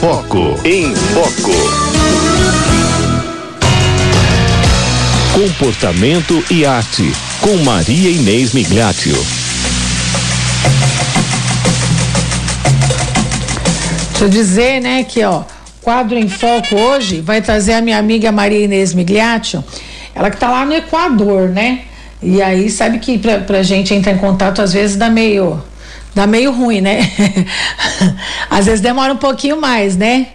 Foco. Em Foco. Comportamento e arte. Com Maria Inês Migliatio. Deixa eu dizer, né, que ó, quadro em foco hoje vai trazer a minha amiga Maria Inês Migliaccio, ela que tá lá no Equador, né? E aí sabe que pra, pra gente entrar em contato às vezes dá meio dá meio ruim, né? às vezes demora um pouquinho mais, né?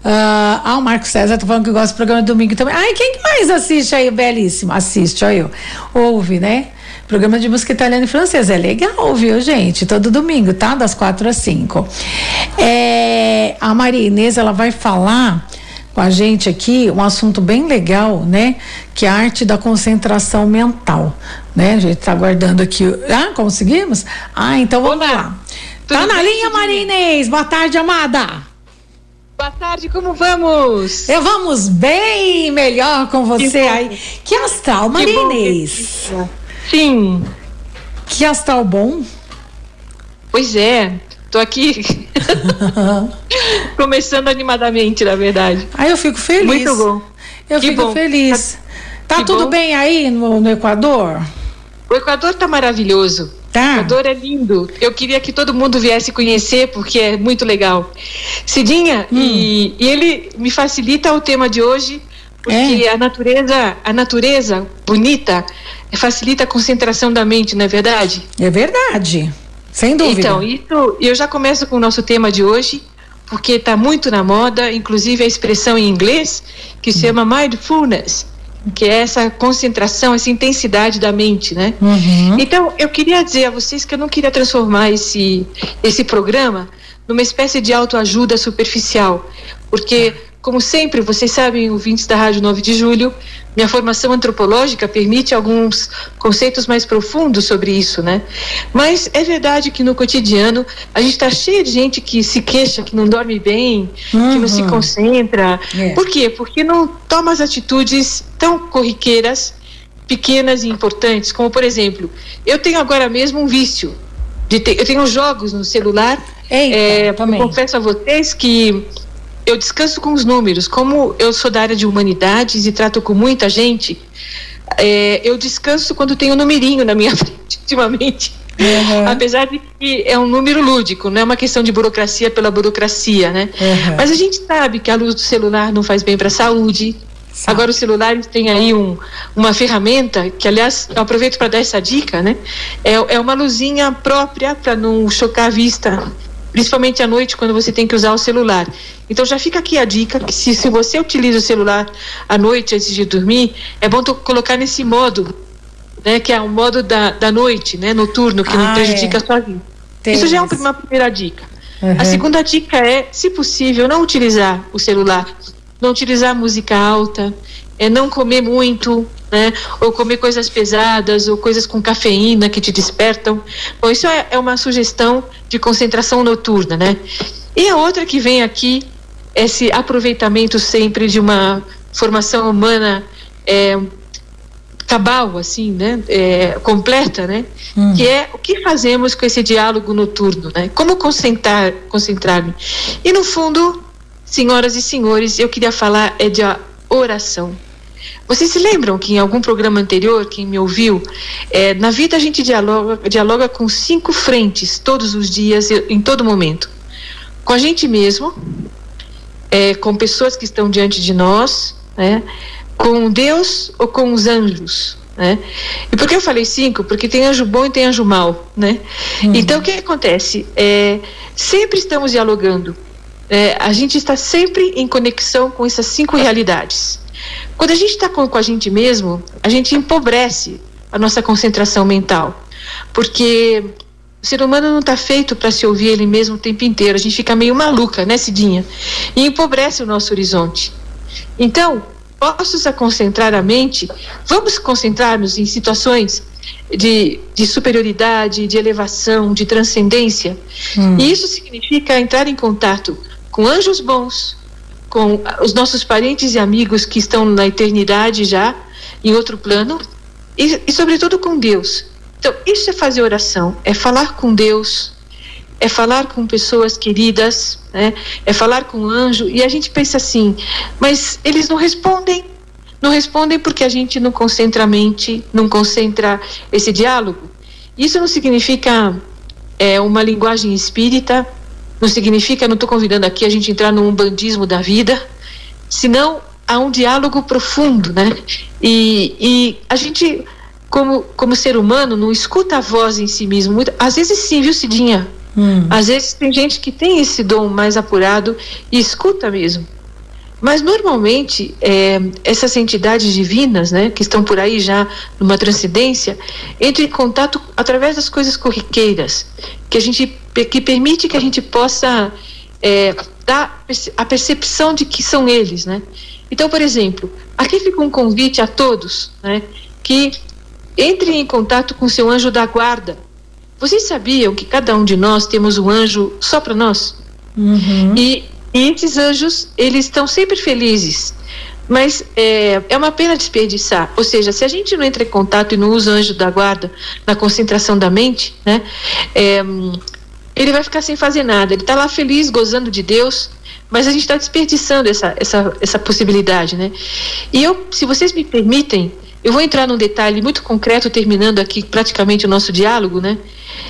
Uh, ah, o Marco César tá falando que gosta do programa domingo também. Ai, quem que mais assiste aí? Belíssimo. Assiste, olha eu. Ouve, né? Programa de música italiana e francesa. É legal, viu, gente? Todo domingo, tá? Das quatro às cinco. É, a Maria Inês, ela vai falar com a gente aqui um assunto bem legal, né? Que é a arte da concentração mental, né? A gente tá aguardando aqui. Ah, conseguimos? Ah, então vamos Olá. lá. Tudo tá na linha, Maria Inês. Boa tarde, amada. Boa tarde, como vamos? Eu vamos bem melhor com você que aí. Que astral, Maria Inês. Sim. Que astral bom. Pois é, tô aqui começando animadamente, na verdade. Aí eu fico feliz. Muito bom. Eu que fico bom. feliz. Tá que tudo bom. bem aí no, no, Equador? O Equador tá maravilhoso. Tá. O Equador é lindo. Eu queria que todo mundo viesse conhecer, porque é muito legal. Cidinha, hum. e, e ele me facilita o tema de hoje, porque é. a natureza, a natureza bonita facilita a concentração da mente, não é verdade? É verdade, sem dúvida. Então, isso, eu já começo com o nosso tema de hoje, porque está muito na moda, inclusive a expressão em inglês que se chama mindfulness, que é essa concentração, essa intensidade da mente, né? Uhum. Então, eu queria dizer a vocês que eu não queria transformar esse, esse programa numa espécie de autoajuda superficial, porque como sempre, vocês sabem, ouvintes da Rádio 9 de Julho, minha formação antropológica permite alguns conceitos mais profundos sobre isso, né? Mas é verdade que no cotidiano a gente está cheio de gente que se queixa, que não dorme bem, uhum. que não se uhum. concentra. É. Por quê? Porque não toma as atitudes tão corriqueiras, pequenas e importantes, como por exemplo, eu tenho agora mesmo um vício. De ter, eu tenho jogos no celular. Eita, é, confesso a vocês que eu descanso com os números. Como eu sou da área de humanidades e trato com muita gente, é, eu descanso quando tenho um numerinho na minha frente, ultimamente. Uhum. Apesar de que é um número lúdico, não é uma questão de burocracia pela burocracia, né? Uhum. Mas a gente sabe que a luz do celular não faz bem para a saúde. Sabe. Agora, os celulares têm aí um, uma ferramenta, que aliás eu aproveito para dar essa dica, né? É, é uma luzinha própria para não chocar a vista principalmente à noite quando você tem que usar o celular. Então já fica aqui a dica que se, se você utiliza o celular à noite antes de dormir, é bom colocar nesse modo, né, que é o modo da, da noite, né, noturno, que ah, não prejudica é. a sua vida. Tem Isso já é uma primeira dica. Uhum. A segunda dica é, se possível, não utilizar o celular, não utilizar música alta, é não comer muito, né? Ou comer coisas pesadas, ou coisas com cafeína que te despertam. Bom, isso é, é uma sugestão de concentração noturna, né? E a outra que vem aqui, esse aproveitamento sempre de uma formação humana é, cabal, assim, né? É, completa, né? Hum. Que é o que fazemos com esse diálogo noturno, né? Como concentrar, concentrar-me. E no fundo, senhoras e senhores, eu queria falar é de oração. Vocês se lembram que em algum programa anterior, quem me ouviu, é, na vida a gente dialoga, dialoga com cinco frentes todos os dias, em todo momento. Com a gente mesmo, é, com pessoas que estão diante de nós, né, com Deus ou com os anjos. Né? E por que eu falei cinco? Porque tem anjo bom e tem anjo mau. Né? Uhum. Então o que acontece? É, sempre estamos dialogando. É, a gente está sempre em conexão com essas cinco realidades. Quando a gente está com, com a gente mesmo, a gente empobrece a nossa concentração mental. Porque o ser humano não está feito para se ouvir ele mesmo o tempo inteiro. A gente fica meio maluca, né, Cidinha? E empobrece o nosso horizonte. Então, postos a concentrar a mente, vamos concentrar-nos em situações de, de, superioridade, de elevação, de transcendência. Hum. E isso significa entrar em contato com anjos bons, com os nossos parentes e amigos que estão na eternidade já, em outro plano, e, e sobretudo com Deus. Então, isso é fazer oração, é falar com Deus, é falar com pessoas queridas, né? É falar com um anjo e a gente pensa assim, mas eles não respondem. Não respondem porque a gente não concentra a mente, não concentra esse diálogo. Isso não significa é, uma linguagem espírita, não significa, não estou convidando aqui a gente entrar num bandismo da vida, senão há um diálogo profundo, né? E, e a gente, como, como ser humano, não escuta a voz em si mesmo. Muito, às vezes sim, viu, Cidinha? Hum. Às vezes tem gente que tem esse dom mais apurado e escuta mesmo. Mas normalmente é, essas entidades divinas, né, que estão por aí já numa transcendência, entram em contato através das coisas corriqueiras, que a gente que permite que a gente possa é, dar a percepção de que são eles, né? Então, por exemplo, aqui fica um convite a todos, né, que entrem em contato com seu anjo da guarda. Vocês sabiam que cada um de nós temos um anjo só para nós? Uhum. E, e esses anjos, eles estão sempre felizes. Mas é, é uma pena desperdiçar. Ou seja, se a gente não entra em contato e não usa o anjo da guarda na concentração da mente, né, é, ele vai ficar sem fazer nada. Ele está lá feliz, gozando de Deus, mas a gente está desperdiçando essa, essa, essa possibilidade, né? E eu, se vocês me permitem, eu vou entrar num detalhe muito concreto, terminando aqui praticamente o nosso diálogo, né?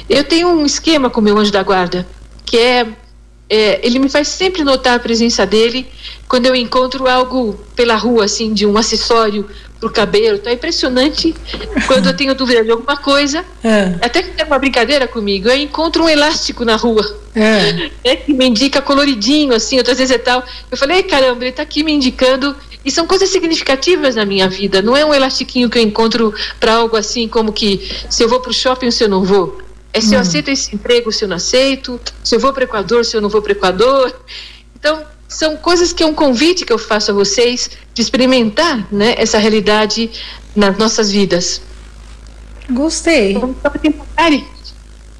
Eu tenho um esquema com meu anjo da guarda, que é, é ele me faz sempre notar a presença dele quando eu encontro algo pela rua, assim, de um acessório pro cabelo. Tá impressionante quando eu tenho dúvida de alguma coisa. É. Até que tem uma brincadeira comigo. Eu encontro um elástico na rua. É. é que me indica coloridinho, assim, outras vezes é tal. Eu falei, caramba, ele tá aqui me indicando. E são coisas significativas na minha vida. Não é um elastiquinho que eu encontro para algo assim como que se eu vou pro shopping ou se eu não vou. É se hum. eu aceito esse emprego, se eu não aceito, se eu vou para o Equador, se eu não vou para o Equador. Então, são coisas que é um convite que eu faço a vocês de experimentar né, essa realidade nas nossas vidas. Gostei.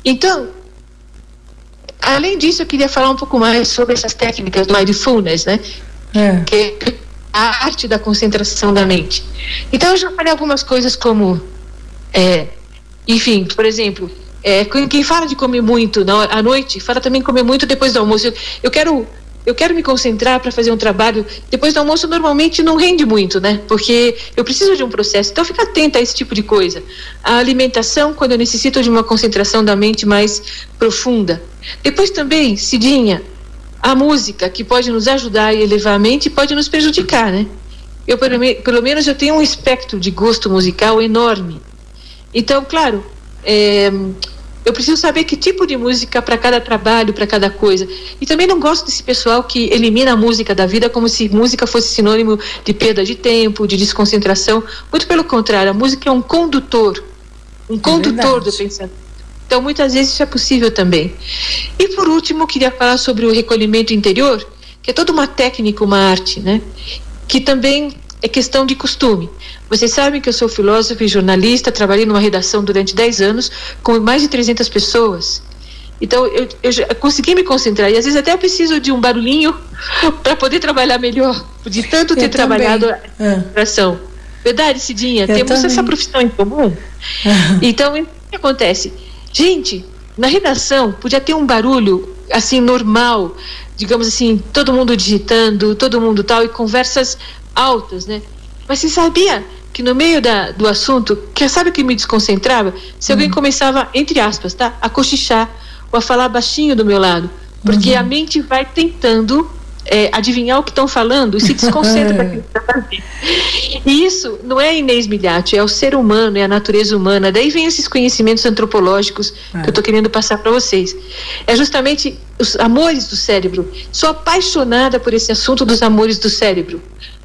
Então, além disso, eu queria falar um pouco mais sobre essas técnicas do mindfulness, né? É. Que é a arte da concentração da mente. Então, eu já falei algumas coisas como, é, enfim, por exemplo, é, quem fala de comer muito na, à noite, fala também comer muito depois do almoço. Eu, eu quero eu quero me concentrar para fazer um trabalho. Depois do almoço, normalmente não rende muito, né? Porque eu preciso de um processo. Então, fica atenta a esse tipo de coisa. A alimentação, quando eu necessito de uma concentração da mente mais profunda. Depois também, Cidinha, a música, que pode nos ajudar e elevar a mente, pode nos prejudicar, né? Eu, pelo, pelo menos, eu tenho um espectro de gosto musical enorme. Então, claro, é, eu preciso saber que tipo de música para cada trabalho, para cada coisa. E também não gosto desse pessoal que elimina a música da vida como se música fosse sinônimo de perda de tempo, de desconcentração. Muito pelo contrário, a música é um condutor, um é condutor do pensamento. Então, muitas vezes isso é possível também. E por último, queria falar sobre o recolhimento interior, que é toda uma técnica, uma arte, né? Que também é questão de costume. Vocês sabem que eu sou filósofa e jornalista, trabalhei numa redação durante 10 anos com mais de 300 pessoas. Então, eu, eu consegui me concentrar. E às vezes até eu preciso de um barulhinho para poder trabalhar melhor, de tanto ter trabalhado a concentração. Ah. Verdade, Cidinha? Eu Temos também. essa profissão em comum. Ah. Então, o que acontece? Gente, na redação podia ter um barulho assim normal, digamos assim, todo mundo digitando, todo mundo tal, e conversas altas, né? Mas você sabia que no meio da, do assunto, que sabe o que me desconcentrava? Se alguém hum. começava, entre aspas, tá? A cochichar ou a falar baixinho do meu lado. Porque uhum. a mente vai tentando é, adivinhar o que estão falando e se desconcentra daquilo que está fazendo. E isso não é Inês Milhati, é o ser humano, é a natureza humana. Daí vem esses conhecimentos antropológicos é. que eu estou querendo passar para vocês. É justamente os amores do cérebro. Sou apaixonada por esse assunto dos amores do cérebro.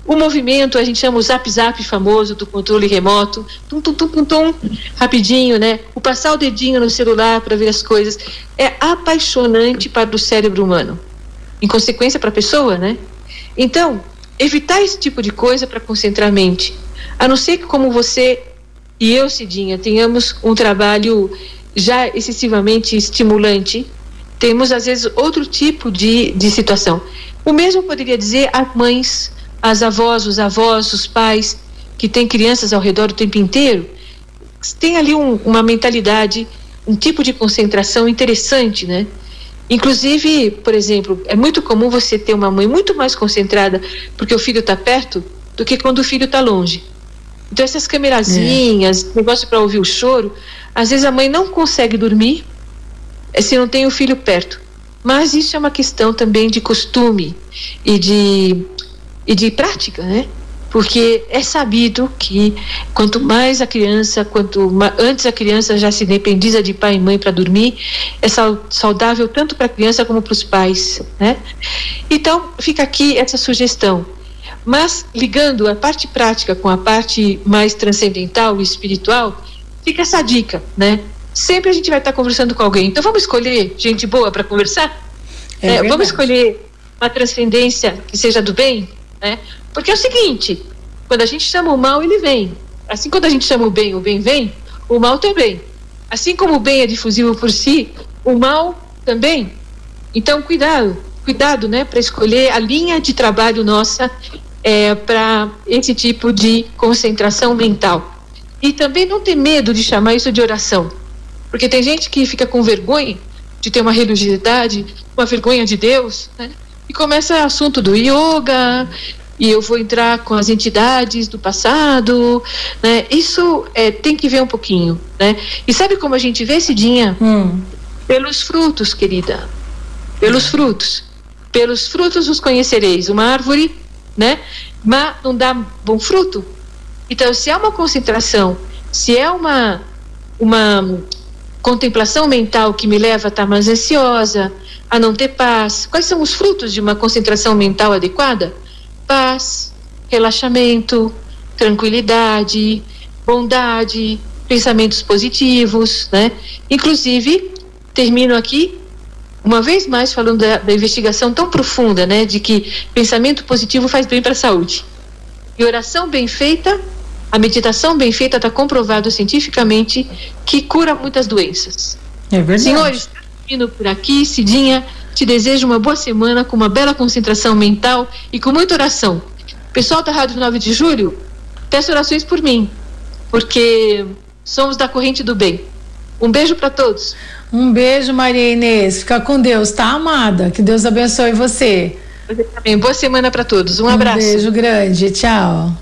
O movimento, a gente chama o zap zap famoso do controle remoto, tum, tum, tum, tum, tum, rapidinho, né? O passar o dedinho no celular para ver as coisas é apaixonante para o cérebro humano. Em consequência, para a pessoa, né? Então, evitar esse tipo de coisa para concentrar a mente. A não ser que, como você e eu, Cidinha, tenhamos um trabalho já excessivamente estimulante, temos, às vezes, outro tipo de, de situação. O mesmo poderia dizer a mães as avós, os avós, os pais que têm crianças ao redor o tempo inteiro, tem ali um, uma mentalidade, um tipo de concentração interessante, né? Inclusive, por exemplo, é muito comum você ter uma mãe muito mais concentrada porque o filho está perto do que quando o filho está longe. Então essas câmerazinhas, é. negócio para ouvir o choro, às vezes a mãe não consegue dormir eh, se não tem o filho perto. Mas isso é uma questão também de costume e de, e de prática, né? Porque é sabido que quanto mais a criança, quanto mais, antes a criança já se independiza de pai e mãe para dormir, é saudável tanto para a criança como para os pais, né? Então fica aqui essa sugestão mas ligando a parte prática com a parte mais transcendental e espiritual, fica essa dica, né? Sempre a gente vai estar conversando com alguém. Então vamos escolher gente boa para conversar? É é, vamos escolher uma transcendência que seja do bem, né? Porque é o seguinte, quando a gente chama o mal, ele vem. Assim quando a gente chama o bem, o bem vem, o mal também. Assim como o bem é difusível por si, o mal também. Então cuidado, cuidado, né, para escolher a linha de trabalho nossa é, para esse tipo de concentração mental. E também não ter medo de chamar isso de oração, porque tem gente que fica com vergonha de ter uma religiosidade, uma vergonha de Deus, né? E começa o assunto do yoga, e eu vou entrar com as entidades do passado, né? Isso é, tem que ver um pouquinho, né? E sabe como a gente vê, Cidinha? Hum. Pelos frutos, querida. Pelos frutos. Pelos frutos os conhecereis. Uma árvore né? Mas não dá bom fruto. Então, se é uma concentração, se é uma, uma contemplação mental que me leva a estar mais ansiosa, a não ter paz, quais são os frutos de uma concentração mental adequada? Paz, relaxamento, tranquilidade, bondade, pensamentos positivos, né? Inclusive, termino aqui uma vez mais falando da, da, investigação tão profunda, né, de que pensamento positivo faz bem para a saúde. E oração bem feita, a meditação bem feita está comprovado cientificamente que cura muitas doenças. É verdade. Senhores, indo por aqui, Cidinha, te desejo uma boa semana com uma bela concentração mental e com muita oração. Pessoal da Rádio 9 de Julho, peço orações por mim, porque somos da corrente do bem. Um beijo para todos. Um beijo, Maria Inês. Fica com Deus, tá, amada? Que Deus abençoe você. Você também. Boa semana para todos. Um, um abraço. Um beijo grande. Tchau.